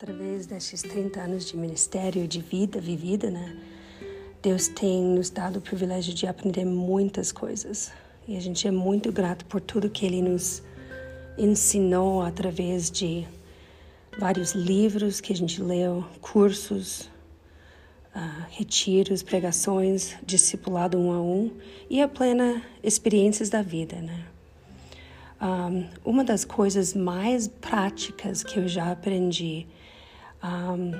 através destes 30 anos de ministério, de vida vivida, né? Deus tem nos dado o privilégio de aprender muitas coisas. E a gente é muito grato por tudo que Ele nos ensinou através de vários livros que a gente leu, cursos, uh, retiros, pregações, discipulado um a um e a plena experiências da vida, né? Um, uma das coisas mais práticas que eu já aprendi um,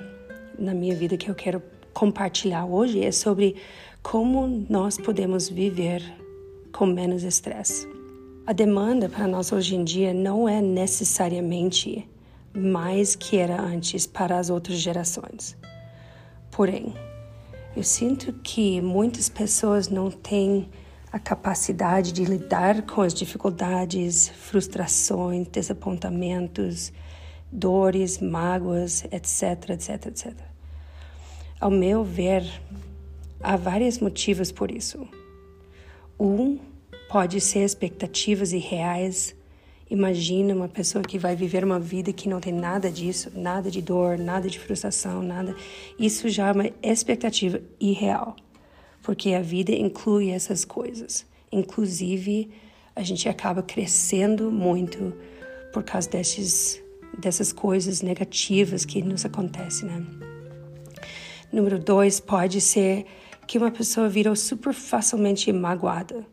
na minha vida que eu quero compartilhar hoje é sobre como nós podemos viver com menos estresse. A demanda para nós hoje em dia não é necessariamente mais que era antes para as outras gerações. Porém, eu sinto que muitas pessoas não têm a capacidade de lidar com as dificuldades, frustrações, desapontamentos, dores, mágoas, etc, etc, etc. Ao meu ver, há vários motivos por isso. Um pode ser expectativas irreais. Imagina uma pessoa que vai viver uma vida que não tem nada disso, nada de dor, nada de frustração, nada. Isso já é uma expectativa irreal porque a vida inclui essas coisas. Inclusive, a gente acaba crescendo muito por causa desses, dessas coisas negativas que nos acontecem, né? Número dois, pode ser que uma pessoa vira super facilmente magoada.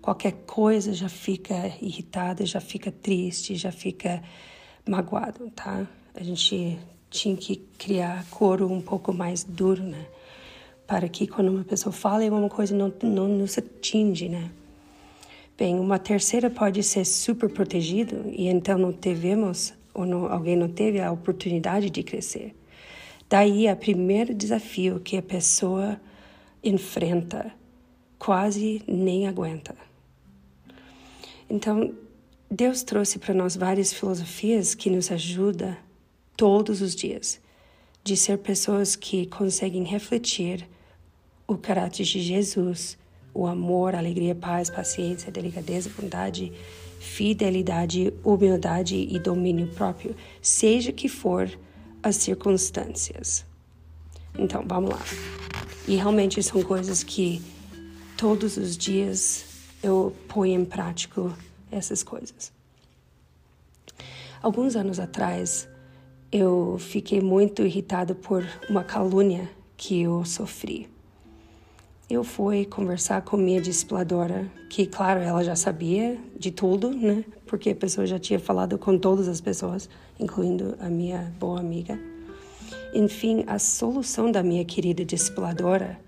Qualquer coisa já fica irritada, já fica triste, já fica magoado, tá? A gente tinha que criar coro um pouco mais duro, né? para que quando uma pessoa fala uma coisa não, não nos atinge, né? Bem, uma terceira pode ser super protegido e então não tivemos ou não, alguém não teve a oportunidade de crescer. Daí, o primeiro desafio que a pessoa enfrenta, quase nem aguenta. Então, Deus trouxe para nós várias filosofias que nos ajudam todos os dias de ser pessoas que conseguem refletir o caráter de Jesus, o amor, alegria, paz, paciência, delicadeza, bondade, fidelidade, humildade e domínio próprio, seja que for as circunstâncias. Então, vamos lá. E realmente são coisas que todos os dias eu ponho em prática essas coisas. Alguns anos atrás, eu fiquei muito irritada por uma calúnia que eu sofri eu fui conversar com minha discipuladora, que, claro, ela já sabia de tudo, né? Porque a pessoa já tinha falado com todas as pessoas, incluindo a minha boa amiga. Enfim, a solução da minha querida discipuladora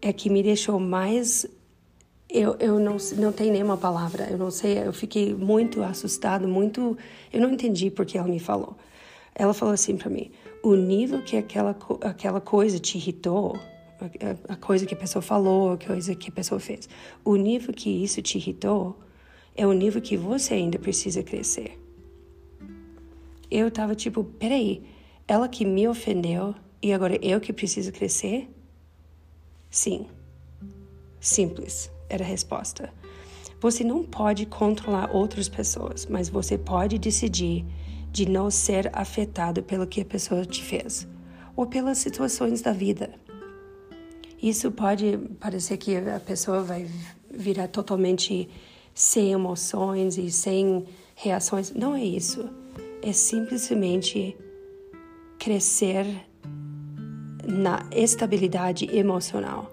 é que me deixou mais. Eu, eu não, não tenho nenhuma palavra, eu não sei, eu fiquei muito assustado, muito. Eu não entendi porque ela me falou. Ela falou assim para mim: o nível que aquela, aquela coisa te irritou a, coisa que a pessoa falou, a coisa que a pessoa fez. O nível que isso te irritou é o nível que você ainda precisa crescer. Eu tava tipo, peraí, ela que me ofendeu e agora eu que preciso crescer? Sim. Simples, era a resposta. Você não pode controlar outras pessoas, mas você pode decidir de não ser afetado pelo que a pessoa te fez ou pelas situações da vida. Isso pode parecer que a pessoa vai virar totalmente sem emoções e sem reações. Não é isso. É simplesmente crescer na estabilidade emocional,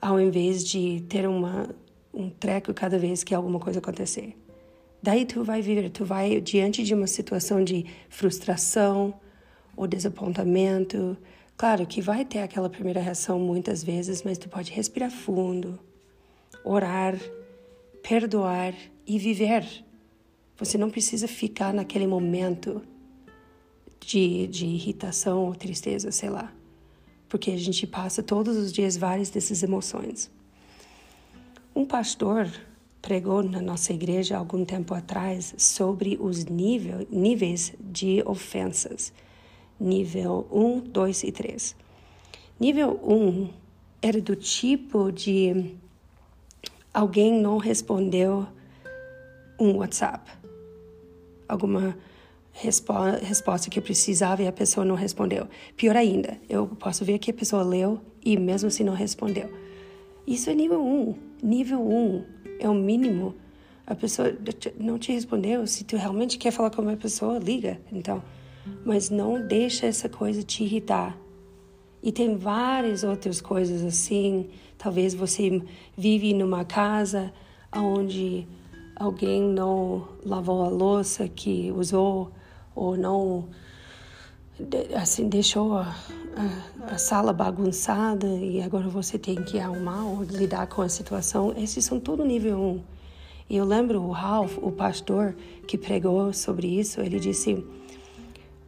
ao invés de ter uma, um treco cada vez que alguma coisa acontecer. Daí tu vai viver, tu vai diante de uma situação de frustração ou desapontamento, Claro que vai ter aquela primeira reação muitas vezes, mas tu pode respirar fundo, orar, perdoar e viver. Você não precisa ficar naquele momento de, de irritação ou tristeza, sei lá, porque a gente passa todos os dias várias dessas emoções. Um pastor pregou na nossa igreja algum tempo atrás sobre os nível, níveis de ofensas nível 1, 2 e 3. Nível 1 era do tipo de alguém não respondeu um WhatsApp, alguma resposta que eu precisava e a pessoa não respondeu. Pior ainda, eu posso ver que a pessoa leu e mesmo assim não respondeu. Isso é nível 1. Um. Nível 1 um é o mínimo. A pessoa não te respondeu. Se tu realmente quer falar com uma pessoa, liga. Então, mas não deixa essa coisa te irritar. E tem várias outras coisas assim. Talvez você vive numa casa onde alguém não lavou a louça que usou ou não assim deixou a, a, a, sala bagunçada e agora você tem que arrumar ou lidar com a situação. Esses são tudo nível 1. Um. E eu lembro o Ralph, o pastor que pregou sobre isso, ele disse: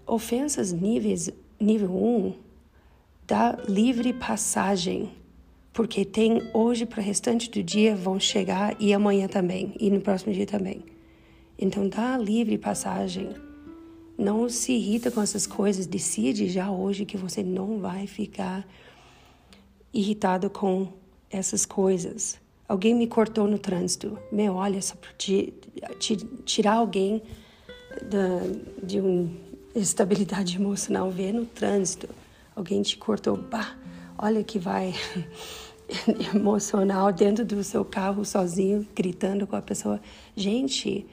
ofensas níveis, nível 1 um, dá livre passagem, porque tem hoje para o restante do dia vão chegar e amanhã também, e no próximo dia também. Então dá livre passagem não se irrita com essas coisas, decide já hoje que você não vai ficar irritado com essas coisas. Alguém me cortou no trânsito. Meu, olha, só tirar alguém da, de uma estabilidade emocional, ver no trânsito. Alguém te cortou, bah, olha que vai emocional dentro do seu carro sozinho, gritando com a pessoa. Gente,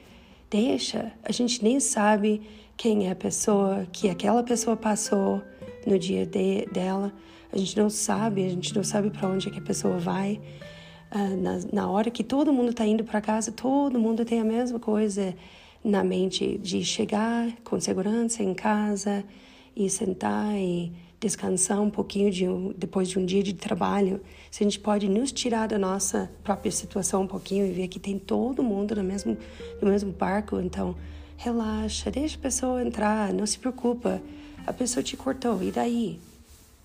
deixa, a gente nem sabe quem é a pessoa que aquela pessoa passou no dia de, dela. A gente não sabe, a gente não sabe para onde é que a pessoa vai. Uh, na, na hora que todo mundo está indo para casa, todo mundo tem a mesma coisa na mente de chegar com segurança em casa e sentar e descansar um pouquinho de depois de um dia de trabalho. Se a gente pode nos tirar da nossa própria situação um pouquinho e ver que tem todo mundo no mesmo, no mesmo barco, então relaxa, deixa a pessoa entrar, não se preocupa. A pessoa te cortou, e daí?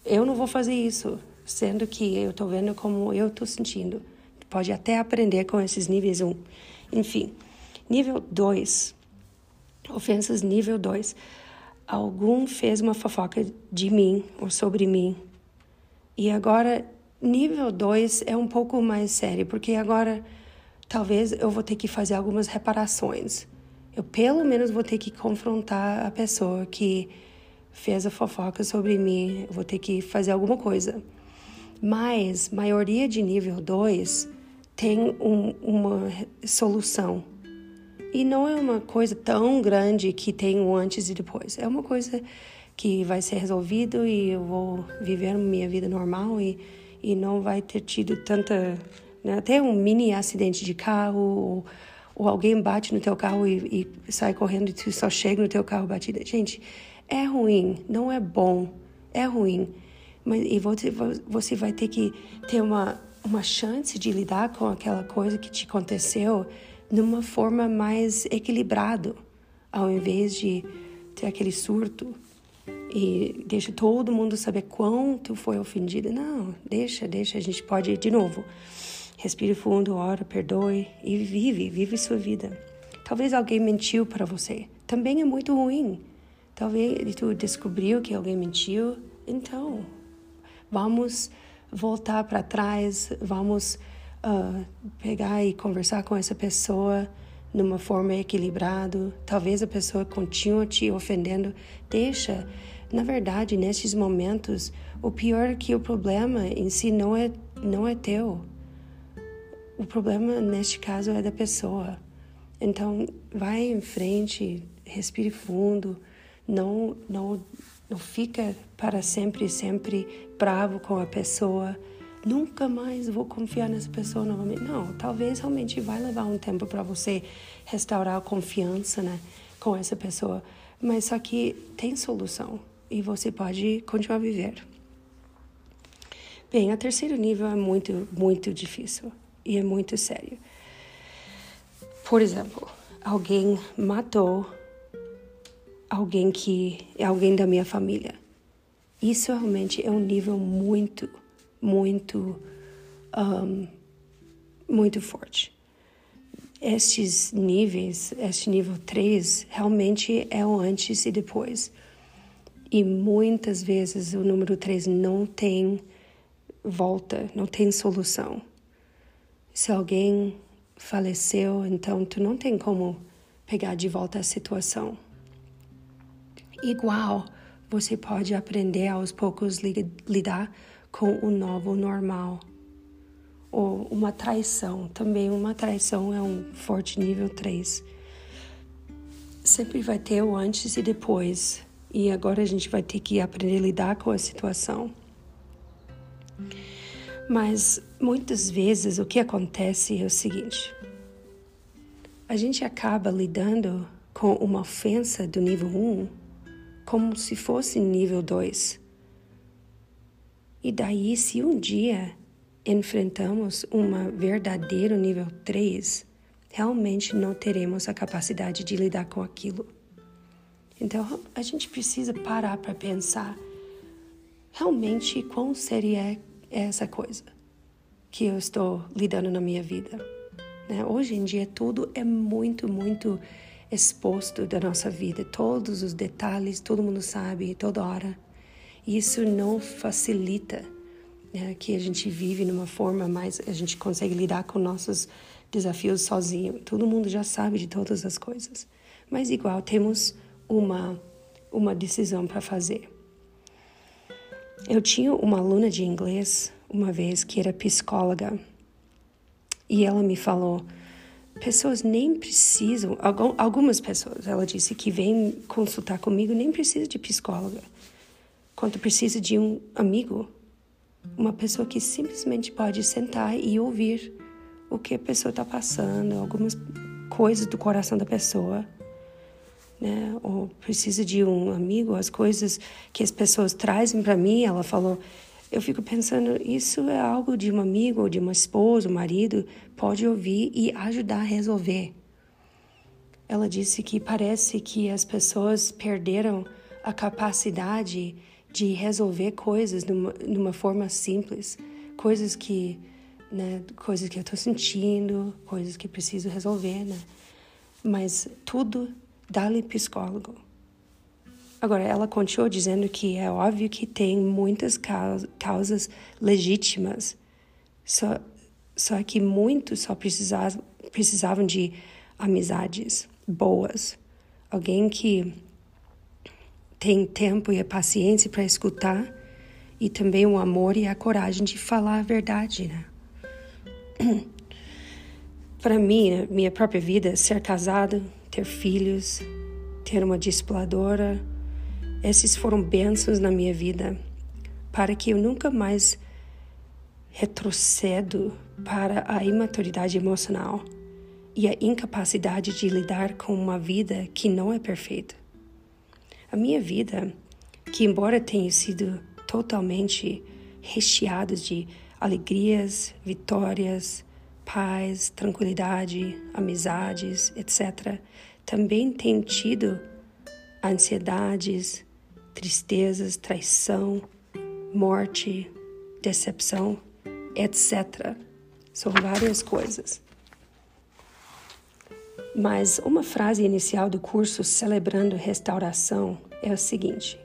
Eu não vou fazer isso, sendo que eu estou vendo como eu estou sentindo. Pode até aprender com esses níveis 1. Um. Enfim, nível 2. Ofensas nível 2. Algum fez uma fofoca de mim ou sobre mim. E agora, nível 2 é um pouco mais sério, porque agora talvez eu vou ter que fazer algumas reparações eu pelo menos vou ter que confrontar a pessoa que fez a fofoca sobre mim, eu vou ter que fazer alguma coisa. Mas maioria de nível 2 tem um, uma solução. E não é uma coisa tão grande que tem o antes e depois. É uma coisa que vai ser resolvido e eu vou viver minha vida normal e, e não vai ter tido tanta. Né, até um mini acidente de carro ou ou alguém bate no teu carro e, e sai correndo e tu só chega no teu carro batida. Gente, é ruim, não é bom, é ruim. Mas, e você, você vai ter que ter uma, uma chance de lidar com aquela coisa que te aconteceu numa forma mais equilibrado, ao invés de ter aquele surto e deixa todo mundo saber quanto foi ofendido. Não, deixa, deixa, a gente pode ir de novo. Respire fundo, ora, perdoe e vive, vive sua vida. Talvez alguém mentiu para você. Também é muito ruim. Talvez tu descobriu que alguém mentiu. Então, vamos voltar para trás, vamos uh, pegar e conversar com essa pessoa numa forma equilibrada. Talvez a pessoa continue te ofendendo. Deixa. Na verdade, nesses momentos, o pior é que o problema em si não é não é teu. O problema neste caso é da pessoa. Então, vai em frente, respire fundo, não, não, não fica para sempre, sempre bravo com a pessoa. Nunca mais vou confiar nessa pessoa novamente. Não, talvez realmente vai levar um tempo para você restaurar a confiança né, com essa pessoa. Mas só que tem solução e você pode continuar a viver. Bem, a terceiro nível é muito, muito difícil e é muito sério. Por exemplo, alguém matou alguém que é alguém da minha família. Isso realmente é um nível muito, muito, um, muito forte. Estes níveis, este nível 3, realmente é o antes e depois. E muitas vezes o número 3 não tem volta, não tem solução. Se alguém faleceu, então tu não tem como pegar de volta a situação. Igual, você pode aprender aos poucos lidar com o novo normal. Ou uma traição, também uma traição é um forte nível 3. Sempre vai ter o antes e depois, e agora a gente vai ter que aprender a lidar com a situação. Mas muitas vezes o que acontece é o seguinte: a gente acaba lidando com uma ofensa do nível 1 como se fosse nível 2. E daí, se um dia enfrentamos um verdadeiro nível 3, realmente não teremos a capacidade de lidar com aquilo. Então, a gente precisa parar para pensar realmente quão séria é essa coisa que eu estou lidando na minha vida. Né? Hoje em dia, tudo é muito, muito exposto da nossa vida, todos os detalhes, todo mundo sabe, toda hora. Isso não facilita né, que a gente vive numa forma mais, a gente consegue lidar com nossos desafios sozinho. Todo mundo já sabe de todas as coisas, mas igual temos uma uma decisão para fazer. Eu tinha uma aluna de inglês uma vez que era psicóloga e ela me falou pessoas nem precisam, algumas pessoas, ela disse que vem consultar comigo nem precisa de psicóloga, quanto precisa de um amigo, uma pessoa que simplesmente pode sentar e ouvir o que a pessoa está passando, algumas coisas do coração da pessoa, né? Ou precisa de um amigo, as coisas que as pessoas trazem para mim, ela falou, eu fico pensando, isso é algo de um amigo, ou de uma esposa, um marido, pode ouvir e ajudar a resolver. Ela disse que parece que as pessoas perderam a capacidade de resolver coisas numa, numa forma simples, coisas que, né, coisas que eu estou sentindo, coisas que preciso resolver, né? Mas tudo dá-lhe psicólogo. Agora, ela continuou dizendo que é óbvio que tem muitas causas legítimas, só, só que muitos só precisavam, precisavam de amizades boas, alguém que tem tempo e a paciência para escutar e também o amor e a coragem de falar a verdade, né? para mim, minha própria vida, ser casado, ter filhos, ter uma discipuladora, esses foram bênçãos na minha vida para que eu nunca mais retrocedo para a imaturidade emocional e a incapacidade de lidar com uma vida que não é perfeita. A minha vida, que embora tenha sido totalmente recheada de alegrias, vitórias, paz, tranquilidade, amizades, etc., também tem tido ansiedades, tristezas, traição, morte, decepção, etc. São várias coisas. Mas uma frase inicial do curso Celebrando Restauração é o seguinte: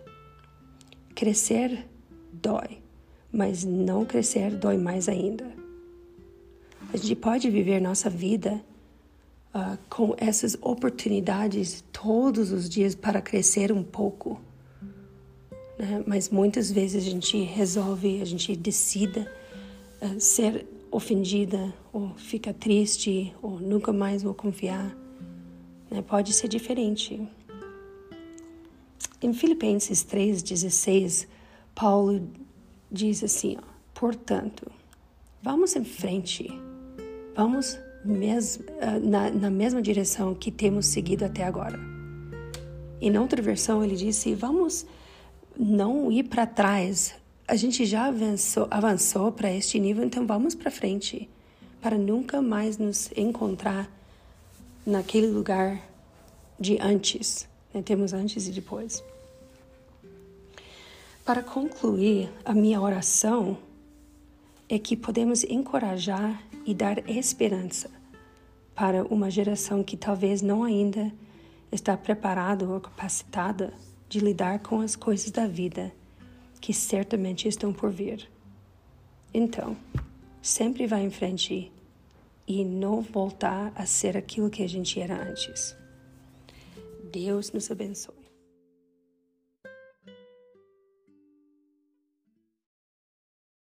Crescer dói, mas não crescer dói mais ainda. A gente pode viver nossa vida uh, com essas oportunidades todos os dias para crescer um pouco né? mas muitas vezes a gente resolve, a gente decida uh, ser ofendida ou fica triste ou nunca mais vou confiar. Né? Pode ser diferente. Em Filipenses 3,16, Paulo diz assim: ó, portanto, vamos em frente, vamos uh, na, na mesma direção que temos seguido até agora. Em outra versão, ele disse: vamos não ir para trás. A gente já avançou, avançou para este nível, então vamos para frente, para nunca mais nos encontrar naquele lugar de antes. Né? Temos antes e depois. Para concluir, a minha oração é que podemos encorajar e dar esperança para uma geração que talvez não ainda está preparada ou capacitada de lidar com as coisas da vida que certamente estão por vir. Então, sempre vá em frente e não voltar a ser aquilo que a gente era antes. Deus nos abençoe.